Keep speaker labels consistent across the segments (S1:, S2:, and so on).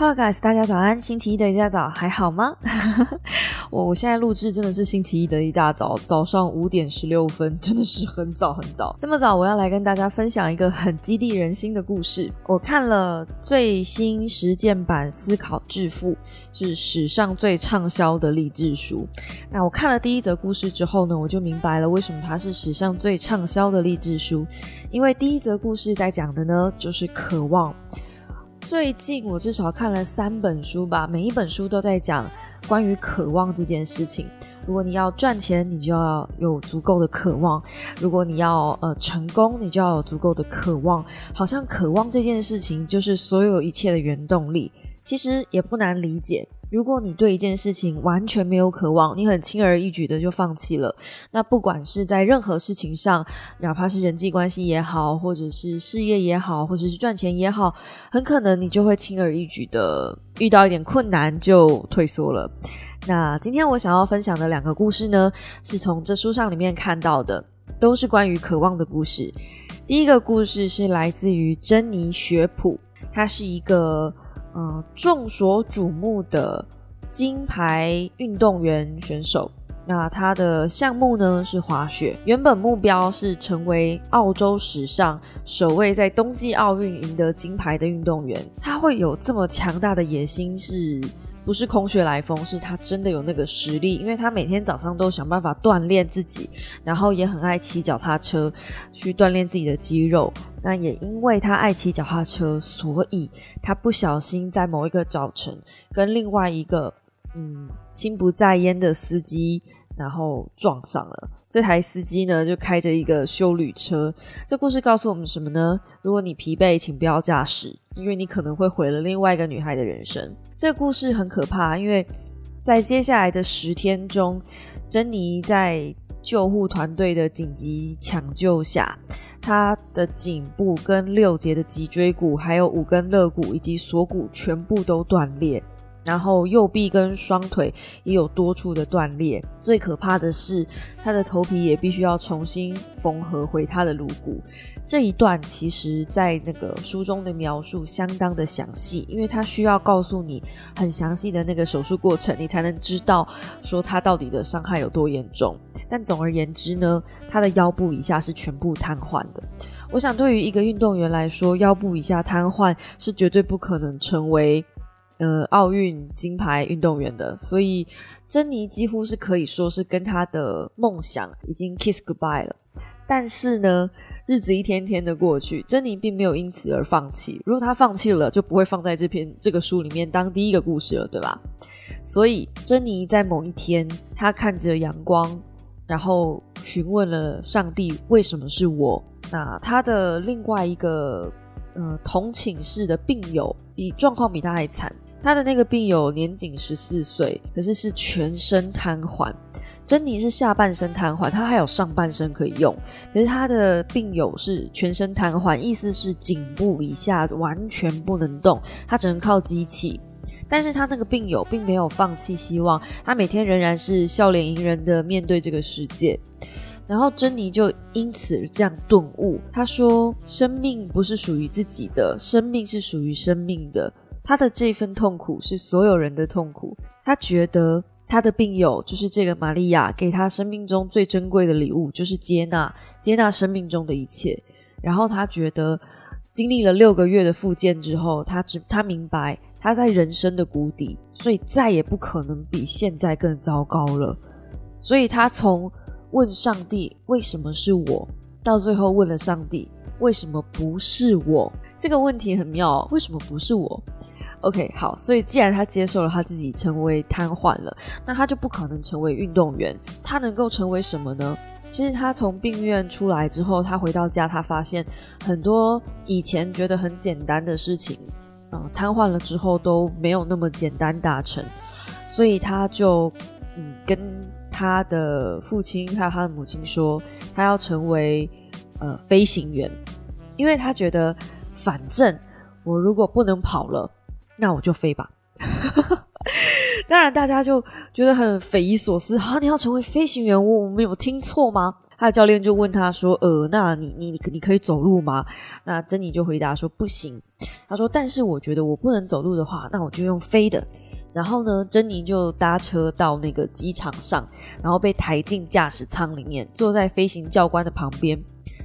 S1: Hello guys，大家早安！星期一的一大早还好吗？我我现在录制真的是星期一的一大早，早上五点十六分，真的是很早很早。这么早，我要来跟大家分享一个很激励人心的故事。我看了最新实践版《思考致富》，是史上最畅销的励志书。那我看了第一则故事之后呢，我就明白了为什么它是史上最畅销的励志书。因为第一则故事在讲的呢，就是渴望。最近我至少看了三本书吧，每一本书都在讲关于渴望这件事情。如果你要赚钱，你就要有足够的渴望；如果你要呃成功，你就要有足够的渴望。好像渴望这件事情就是所有一切的原动力。其实也不难理解。如果你对一件事情完全没有渴望，你很轻而易举的就放弃了，那不管是在任何事情上，哪怕是人际关系也好，或者是事业也好，或者是赚钱也好，很可能你就会轻而易举的遇到一点困难就退缩了。那今天我想要分享的两个故事呢，是从这书上里面看到的，都是关于渴望的故事。第一个故事是来自于珍妮·雪普，她是一个。嗯，众所瞩目的金牌运动员选手，那他的项目呢是滑雪。原本目标是成为澳洲史上首位在冬季奥运赢得金牌的运动员。他会有这么强大的野心是？不是空穴来风，是他真的有那个实力，因为他每天早上都想办法锻炼自己，然后也很爱骑脚踏车去锻炼自己的肌肉。那也因为他爱骑脚踏车，所以他不小心在某一个早晨跟另外一个嗯心不在焉的司机。然后撞上了，这台司机呢就开着一个修旅车。这故事告诉我们什么呢？如果你疲惫，请不要驾驶，因为你可能会毁了另外一个女孩的人生。这个故事很可怕，因为在接下来的十天中，珍妮在救护团队的紧急抢救下，她的颈部跟六节的脊椎骨，还有五根肋骨以及锁骨全部都断裂。然后右臂跟双腿也有多处的断裂，最可怕的是他的头皮也必须要重新缝合回他的颅骨。这一段其实，在那个书中的描述相当的详细，因为他需要告诉你很详细的那个手术过程，你才能知道说他到底的伤害有多严重。但总而言之呢，他的腰部以下是全部瘫痪的。我想对于一个运动员来说，腰部以下瘫痪是绝对不可能成为。呃，奥运金牌运动员的，所以珍妮几乎是可以说是跟她的梦想已经 kiss goodbye 了。但是呢，日子一天天的过去，珍妮并没有因此而放弃。如果她放弃了，就不会放在这篇这个书里面当第一个故事了，对吧？所以，珍妮在某一天，她看着阳光，然后询问了上帝：为什么是我？那她的另外一个呃同寝室的病友，比状况比他还惨。他的那个病友年仅十四岁，可是是全身瘫痪。珍妮是下半身瘫痪，他还有上半身可以用。可是他的病友是全身瘫痪，意思是颈部以下完全不能动，他只能靠机器。但是他那个病友并没有放弃希望，他每天仍然是笑脸迎人的面对这个世界。然后珍妮就因此这样顿悟，他说：“生命不是属于自己的，生命是属于生命的。”他的这份痛苦是所有人的痛苦。他觉得他的病友就是这个玛利亚，给他生命中最珍贵的礼物就是接纳，接纳生命中的一切。然后他觉得经历了六个月的复健之后，他只他明白他在人生的谷底，所以再也不可能比现在更糟糕了。所以他从问上帝为什么是我，到最后问了上帝为什么不是我。这个问题很妙，为什么不是我？OK，好，所以既然他接受了他自己成为瘫痪了，那他就不可能成为运动员。他能够成为什么呢？其实他从病院出来之后，他回到家，他发现很多以前觉得很简单的事情，嗯，瘫痪了之后都没有那么简单达成。所以他就嗯跟他的父亲还有他的母亲说，他要成为呃飞行员，因为他觉得。反正我如果不能跑了，那我就飞吧。当然，大家就觉得很匪夷所思啊！你要成为飞行员，我我没有听错吗？他的教练就问他说：“呃，那你你你你可以走路吗？”那珍妮就回答说：“不行。”他说：“但是我觉得我不能走路的话，那我就用飞的。”然后呢，珍妮就搭车到那个机场上，然后被抬进驾驶舱里面，坐在飞行教官的旁边。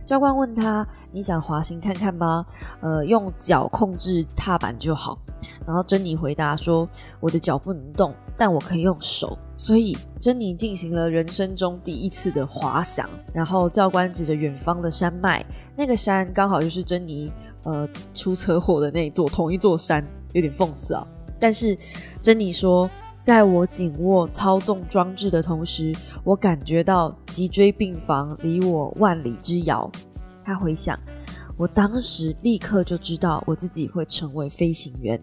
S1: 教官问他：“你想滑行看看吗？呃，用脚控制踏板就好。”然后珍妮回答说：“我的脚不能动，但我可以用手。”所以珍妮进行了人生中第一次的滑翔。然后教官指着远方的山脉，那个山刚好就是珍妮呃出车祸的那一座同一座山，有点讽刺啊。但是珍妮说。在我紧握操纵装置的同时，我感觉到脊椎病房离我万里之遥。他回想，我当时立刻就知道我自己会成为飞行员。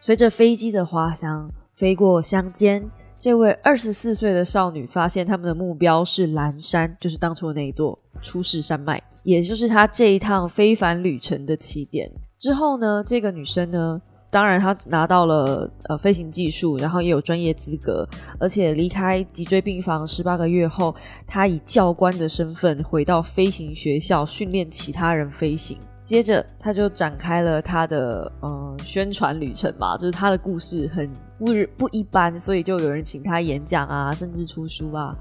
S1: 随着飞机的滑翔飞过乡间，这位二十四岁的少女发现他们的目标是蓝山，就是当初的那一座出世山脉，也就是她这一趟非凡旅程的起点。之后呢，这个女生呢？当然，他拿到了呃飞行技术，然后也有专业资格，而且离开脊椎病房十八个月后，他以教官的身份回到飞行学校训练其他人飞行。接着，他就展开了他的呃宣传旅程嘛，就是他的故事很不不一般，所以就有人请他演讲啊，甚至出书啊。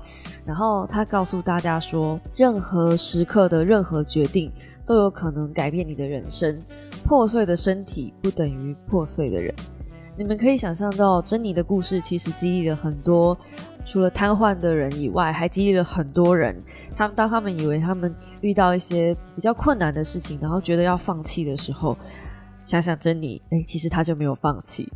S1: 然后他告诉大家说，任何时刻的任何决定。都有可能改变你的人生。破碎的身体不等于破碎的人。你们可以想象到，珍妮的故事其实激励了很多除了瘫痪的人以外，还激励了很多人。他们当他们以为他们遇到一些比较困难的事情，然后觉得要放弃的时候，想想珍妮，哎，其实他就没有放弃。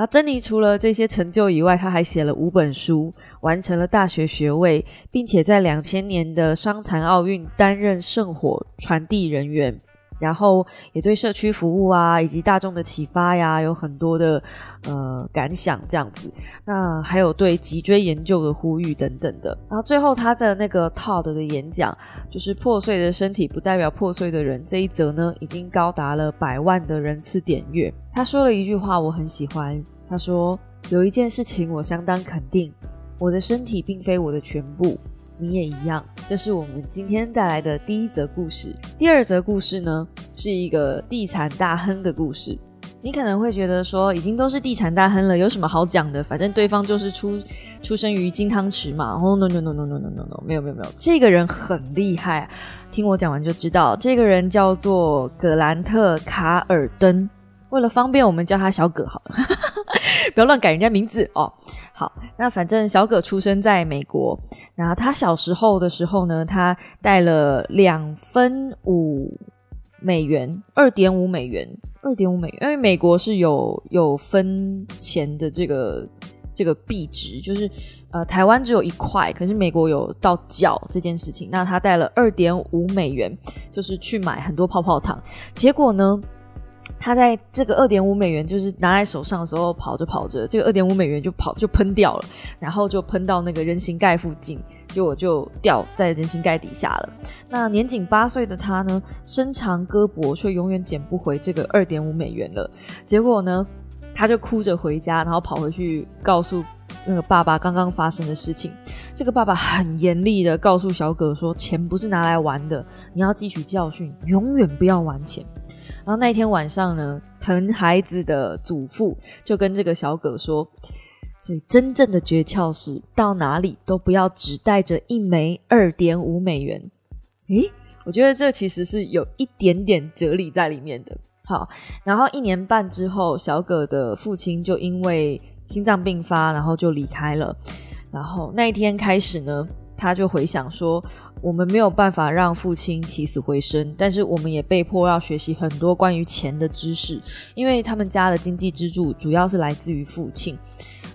S1: 那珍妮除了这些成就以外，她还写了五本书，完成了大学学位，并且在两千年的伤残奥运担任圣火传递人员。然后也对社区服务啊，以及大众的启发呀，有很多的呃感想这样子。那还有对脊椎研究的呼吁等等的。然后最后他的那个 Todd 的演讲，就是破碎的身体不代表破碎的人这一则呢，已经高达了百万的人次点阅。他说了一句话，我很喜欢。他说有一件事情我相当肯定，我的身体并非我的全部。你也一样，这是我们今天带来的第一则故事。第二则故事呢，是一个地产大亨的故事。你可能会觉得说，已经都是地产大亨了，有什么好讲的？反正对方就是出出生于金汤匙嘛。哦，no no no no no no no no，没有没有没有，这个人很厉害，听我讲完就知道。这个人叫做格兰特·卡尔登，为了方便，我们叫他小葛好了。不要乱改人家名字哦。好，那反正小葛出生在美国，然后他小时候的时候呢，他带了两分五美元，二点五美元，二点五美元，因为美国是有有分钱的这个这个币值，就是呃台湾只有一块，可是美国有到角这件事情。那他带了二点五美元，就是去买很多泡泡糖，结果呢？他在这个二点五美元就是拿在手上的时候，跑着跑着，这个二点五美元就跑就喷掉了，然后就喷到那个人行盖附近，结果就掉在人行盖底下了。那年仅八岁的他呢，伸长胳膊却永远捡不回这个二点五美元了。结果呢，他就哭着回家，然后跑回去告诉那个爸爸刚刚发生的事情。这个爸爸很严厉的告诉小葛说：“钱不是拿来玩的，你要汲取教训，永远不要玩钱。”然后那一天晚上呢，疼孩子的祖父就跟这个小葛说：“所以真正的诀窍是，到哪里都不要只带着一枚二点五美元。”诶，我觉得这其实是有一点点哲理在里面的。好，然后一年半之后，小葛的父亲就因为心脏病发，然后就离开了。然后那一天开始呢，他就回想说。我们没有办法让父亲起死回生，但是我们也被迫要学习很多关于钱的知识，因为他们家的经济支柱主要是来自于父亲。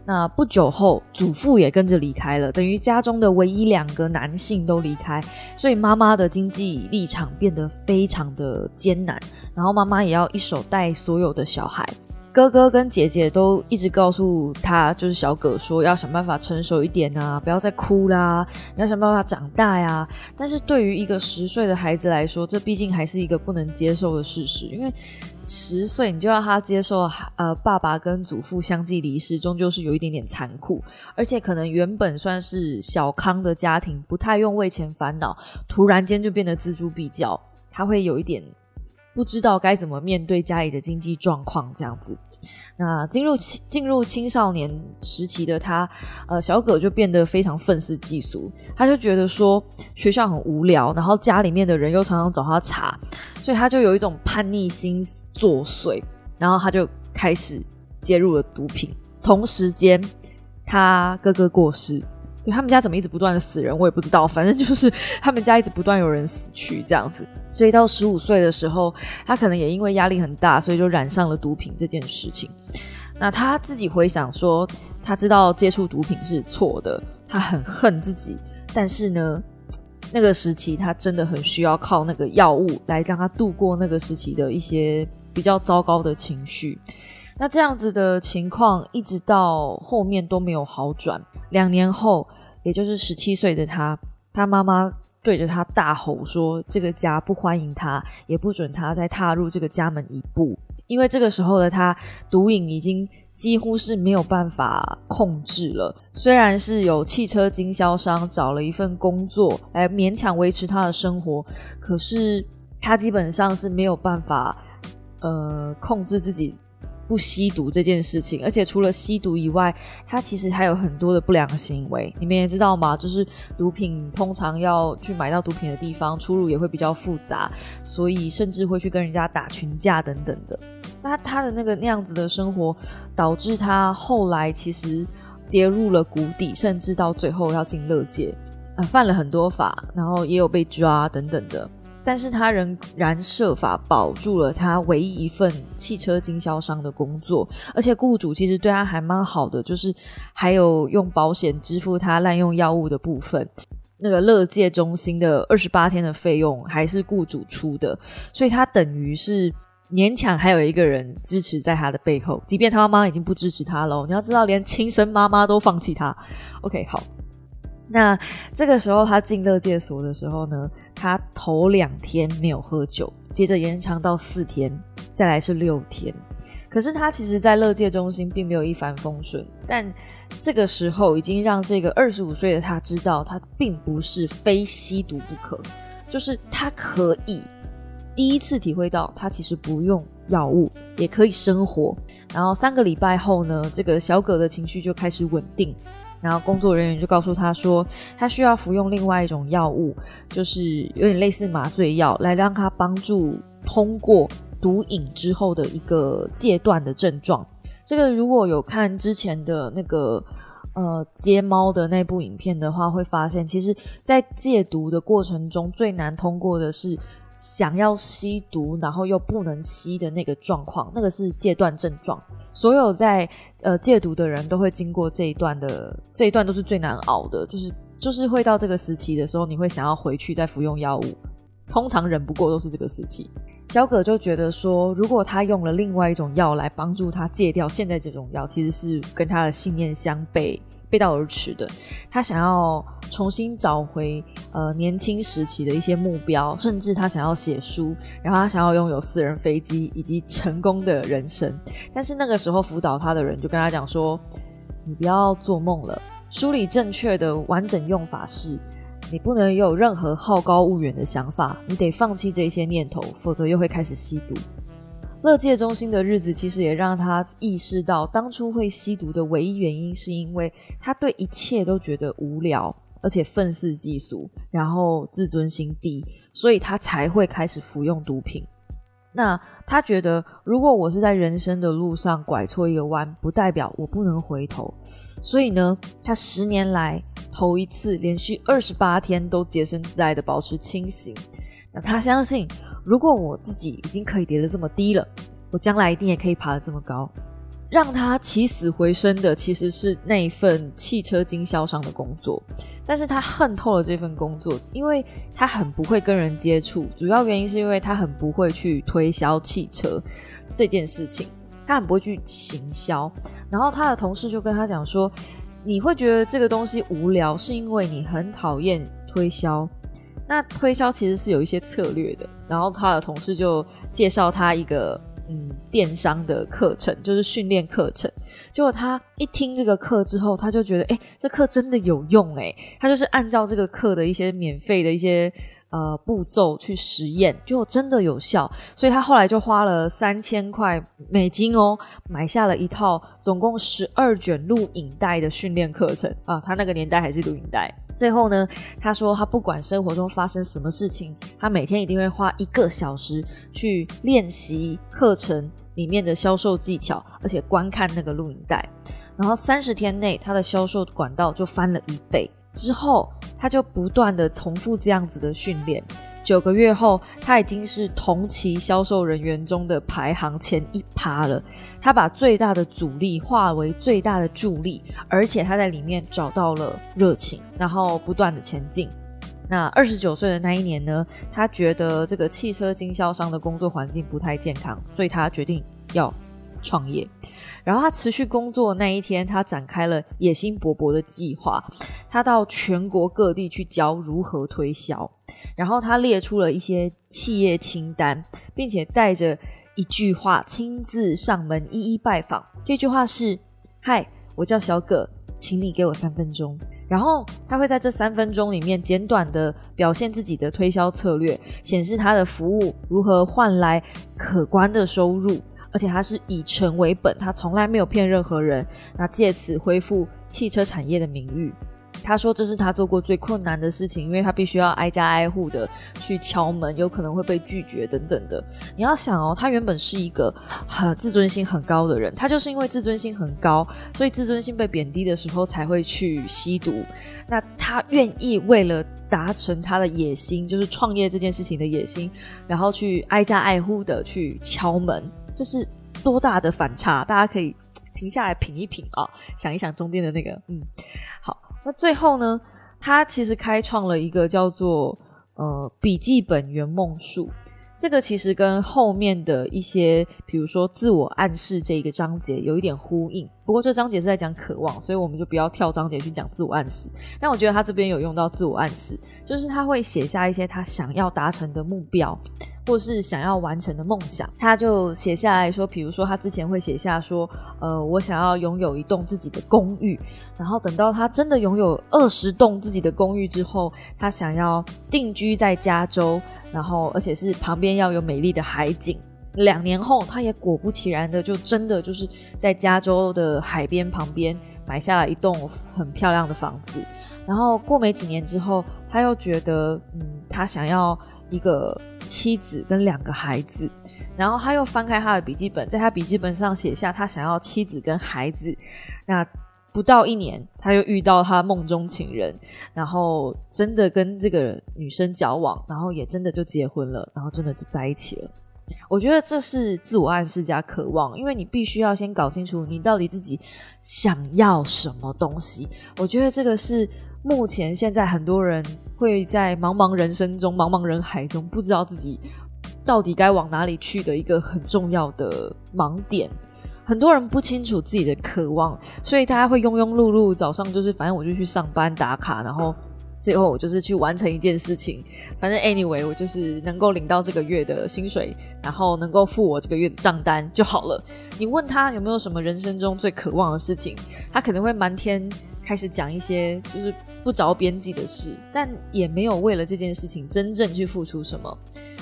S1: 那不久后，祖父也跟着离开了，等于家中的唯一两个男性都离开，所以妈妈的经济立场变得非常的艰难，然后妈妈也要一手带所有的小孩。哥哥跟姐姐都一直告诉他，就是小葛说要想办法成熟一点啊，不要再哭啦，你要想办法长大呀。但是对于一个十岁的孩子来说，这毕竟还是一个不能接受的事实，因为十岁你就要他接受呃爸爸跟祖父相继离世，终究是有一点点残酷，而且可能原本算是小康的家庭，不太用为钱烦恼，突然间就变得锱铢必较，他会有一点。不知道该怎么面对家里的经济状况，这样子。那进入进入青少年时期的他，呃，小葛就变得非常愤世嫉俗。他就觉得说学校很无聊，然后家里面的人又常常找他查，所以他就有一种叛逆心作祟，然后他就开始介入了毒品。同时间，他哥哥过世。对他们家怎么一直不断的死人，我也不知道。反正就是他们家一直不断有人死去这样子。所以到十五岁的时候，他可能也因为压力很大，所以就染上了毒品这件事情。那他自己回想说，他知道接触毒品是错的，他很恨自己。但是呢，那个时期他真的很需要靠那个药物来让他度过那个时期的一些比较糟糕的情绪。那这样子的情况一直到后面都没有好转。两年后，也就是十七岁的他，他妈妈对着他大吼说：“这个家不欢迎他，也不准他再踏入这个家门一步。”因为这个时候的他，毒瘾已经几乎是没有办法控制了。虽然是有汽车经销商找了一份工作来勉强维持他的生活，可是他基本上是没有办法，呃，控制自己。不吸毒这件事情，而且除了吸毒以外，他其实还有很多的不良行为。你们也知道吗？就是毒品通常要去买到毒品的地方，出入也会比较复杂，所以甚至会去跟人家打群架等等的。那他的那个那样子的生活，导致他后来其实跌入了谷底，甚至到最后要进乐界，呃，犯了很多法，然后也有被抓等等的。但是他仍然设法保住了他唯一一份汽车经销商的工作，而且雇主其实对他还蛮好的，就是还有用保险支付他滥用药物的部分。那个乐界中心的二十八天的费用还是雇主出的，所以他等于是勉强还有一个人支持在他的背后，即便他妈妈已经不支持他了。你要知道，连亲生妈妈都放弃他。OK，好。那这个时候他进乐界所的时候呢？他头两天没有喝酒，接着延长到四天，再来是六天。可是他其实，在乐界中心并没有一帆风顺。但这个时候，已经让这个二十五岁的他知道，他并不是非吸毒不可，就是他可以第一次体会到，他其实不用药物也可以生活。然后三个礼拜后呢，这个小葛的情绪就开始稳定。然后工作人员就告诉他说，他需要服用另外一种药物，就是有点类似麻醉药，来让他帮助通过毒瘾之后的一个戒断的症状。这个如果有看之前的那个呃接猫的那部影片的话，会发现其实，在戒毒的过程中最难通过的是想要吸毒，然后又不能吸的那个状况，那个是戒断症状。所有在呃戒毒的人都会经过这一段的，这一段都是最难熬的，就是就是会到这个时期的时候，你会想要回去再服用药物，通常忍不过都是这个时期。小葛就觉得说，如果他用了另外一种药来帮助他戒掉现在这种药，其实是跟他的信念相悖。背道而驰的，他想要重新找回呃年轻时期的一些目标，甚至他想要写书，然后他想要拥有私人飞机以及成功的人生。但是那个时候辅导他的人就跟他讲说：“你不要做梦了，书里正确的完整用法是，你不能有任何好高骛远的想法，你得放弃这些念头，否则又会开始吸毒。”乐界中心的日子，其实也让他意识到，当初会吸毒的唯一原因，是因为他对一切都觉得无聊，而且愤世嫉俗，然后自尊心低，所以他才会开始服用毒品。那他觉得，如果我是在人生的路上拐错一个弯，不代表我不能回头。所以呢，他十年来头一次连续二十八天都洁身自爱的保持清醒。那他相信。如果我自己已经可以跌得这么低了，我将来一定也可以爬得这么高。让他起死回生的其实是那一份汽车经销商的工作，但是他恨透了这份工作，因为他很不会跟人接触。主要原因是因为他很不会去推销汽车这件事情。他很不会去行销。然后他的同事就跟他讲说：“你会觉得这个东西无聊，是因为你很讨厌推销。那推销其实是有一些策略的。”然后他的同事就介绍他一个。嗯，电商的课程就是训练课程。结果他一听这个课之后，他就觉得，哎，这课真的有用，哎，他就是按照这个课的一些免费的一些呃步骤去实验，就真的有效。所以他后来就花了三千块美金哦，买下了一套总共十二卷录影带的训练课程啊。他那个年代还是录影带。最后呢，他说他不管生活中发生什么事情，他每天一定会花一个小时去练习课程里面的销售技巧，而且观看那个录影带。然后三十天内，他的销售管道就翻了一倍。之后，他就不断的重复这样子的训练。九个月后，他已经是同期销售人员中的排行前一趴了。他把最大的阻力化为最大的助力，而且他在里面找到了热情，然后不断的前进。那二十九岁的那一年呢，他觉得这个汽车经销商的工作环境不太健康，所以他决定要创业。然后他持续工作那一天，他展开了野心勃勃的计划。他到全国各地去教如何推销，然后他列出了一些企业清单，并且带着一句话亲自上门一一拜访。这句话是：“嗨，我叫小葛，请你给我三分钟。”然后他会在这三分钟里面简短的表现自己的推销策略，显示他的服务如何换来可观的收入。而且他是以诚为本，他从来没有骗任何人，那借此恢复汽车产业的名誉。他说这是他做过最困难的事情，因为他必须要挨家挨户的去敲门，有可能会被拒绝等等的。你要想哦，他原本是一个很自尊心很高的人，他就是因为自尊心很高，所以自尊心被贬低的时候才会去吸毒。那他愿意为了达成他的野心，就是创业这件事情的野心，然后去挨家挨户的去敲门。这是多大的反差？大家可以停下来品一品啊，想一想中间的那个，嗯，好。那最后呢，他其实开创了一个叫做呃笔记本圆梦术。这个其实跟后面的一些，比如说自我暗示这一个章节有一点呼应。不过这章节是在讲渴望，所以我们就不要跳章节去讲自我暗示。但我觉得他这边有用到自我暗示，就是他会写下一些他想要达成的目标，或是想要完成的梦想。他就写下来说，比如说他之前会写下说，呃，我想要拥有一栋自己的公寓。然后等到他真的拥有二十栋自己的公寓之后，他想要定居在加州。然后，而且是旁边要有美丽的海景。两年后，他也果不其然的，就真的就是在加州的海边旁边买下了一栋很漂亮的房子。然后过没几年之后，他又觉得，嗯，他想要一个妻子跟两个孩子。然后他又翻开他的笔记本，在他笔记本上写下他想要妻子跟孩子。那不到一年，他又遇到他梦中情人，然后真的跟这个女生交往，然后也真的就结婚了，然后真的就在一起了。我觉得这是自我暗示加渴望，因为你必须要先搞清楚你到底自己想要什么东西。我觉得这个是目前现在很多人会在茫茫人生中、茫茫人海中不知道自己到底该往哪里去的一个很重要的盲点。很多人不清楚自己的渴望，所以大家会庸庸碌碌。早上就是反正我就去上班打卡，然后最后我就是去完成一件事情。反正 anyway，我就是能够领到这个月的薪水，然后能够付我这个月的账单就好了。你问他有没有什么人生中最渴望的事情，他可能会满天开始讲一些就是不着边际的事，但也没有为了这件事情真正去付出什么。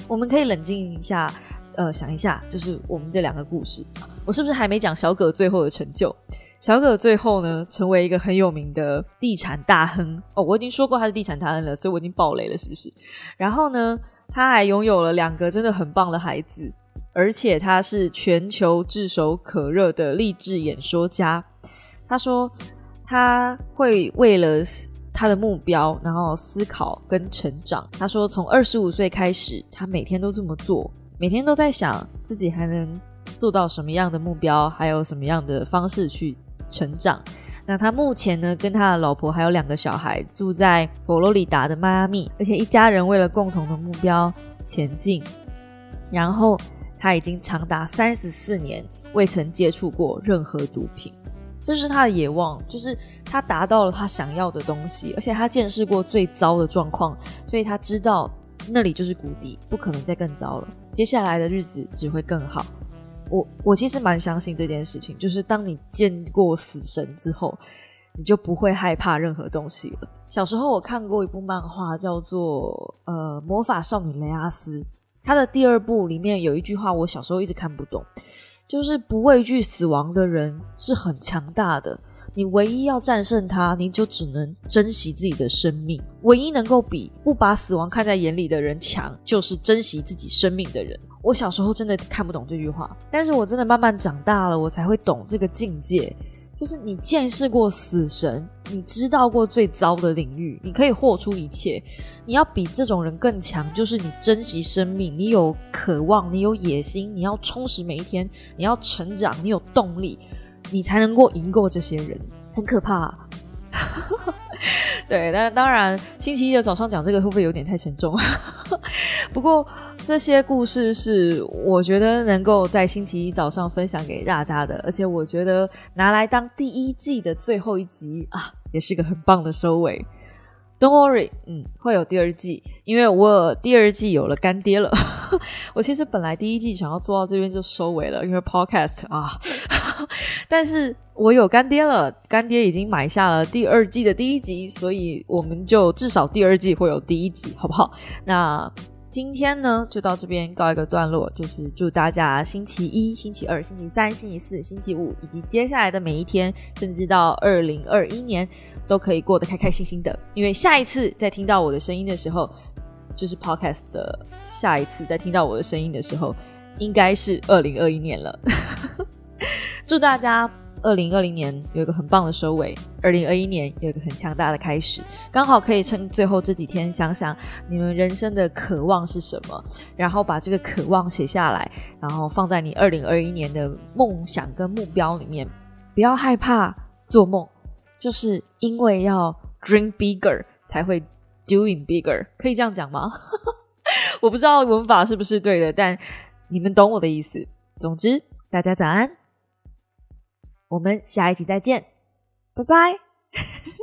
S1: 我们可以冷静一下。呃，想一下，就是我们这两个故事，我是不是还没讲小葛最后的成就？小葛最后呢，成为一个很有名的地产大亨哦。我已经说过他是地产大亨了，所以我已经爆雷了，是不是？然后呢，他还拥有了两个真的很棒的孩子，而且他是全球炙手可热的励志演说家。他说他会为了他的目标，然后思考跟成长。他说从二十五岁开始，他每天都这么做。每天都在想自己还能做到什么样的目标，还有什么样的方式去成长。那他目前呢，跟他的老婆还有两个小孩住在佛罗里达的迈阿密，而且一家人为了共同的目标前进。然后他已经长达三十四年未曾接触过任何毒品，这是他的野望，就是他达到了他想要的东西，而且他见识过最糟的状况，所以他知道那里就是谷底，不可能再更糟了，接下来的日子只会更好。我我其实蛮相信这件事情，就是当你见过死神之后。你就不会害怕任何东西了。小时候我看过一部漫画，叫做《呃魔法少女雷阿斯》。它的第二部里面有一句话，我小时候一直看不懂，就是不畏惧死亡的人是很强大的。你唯一要战胜他，你就只能珍惜自己的生命。唯一能够比不把死亡看在眼里的人强，就是珍惜自己生命的人。我小时候真的看不懂这句话，但是我真的慢慢长大了，我才会懂这个境界。就是你见识过死神，你知道过最糟的领域，你可以豁出一切。你要比这种人更强，就是你珍惜生命，你有渴望，你有野心，你要充实每一天，你要成长，你有动力，你才能够赢过这些人。很可怕。对，但当然，星期一的早上讲这个会不会有点太沉重？不过这些故事是我觉得能够在星期一早上分享给大家的，而且我觉得拿来当第一季的最后一集啊，也是个很棒的收尾。Don't worry，嗯，会有第二季，因为我第二季有了干爹了。我其实本来第一季想要做到这边就收尾了，因为 Podcast 啊。但是我有干爹了，干爹已经买下了第二季的第一集，所以我们就至少第二季会有第一集，好不好？那今天呢，就到这边告一个段落，就是祝大家星期一、星期二、星期三、星期四、星期五，以及接下来的每一天，甚至到二零二一年，都可以过得开开心心的。因为下一次再听到我的声音的时候，就是 Podcast 的下一次再听到我的声音的时候，应该是二零二一年了。祝大家二零二零年有一个很棒的收尾，二零二一年有一个很强大的开始，刚好可以趁最后这几天想想你们人生的渴望是什么，然后把这个渴望写下来，然后放在你二零二一年的梦想跟目标里面。不要害怕做梦，就是因为要 dream bigger 才会 doing bigger，可以这样讲吗？我不知道文法是不是对的，但你们懂我的意思。总之，大家早安。我们下一期再见拜拜。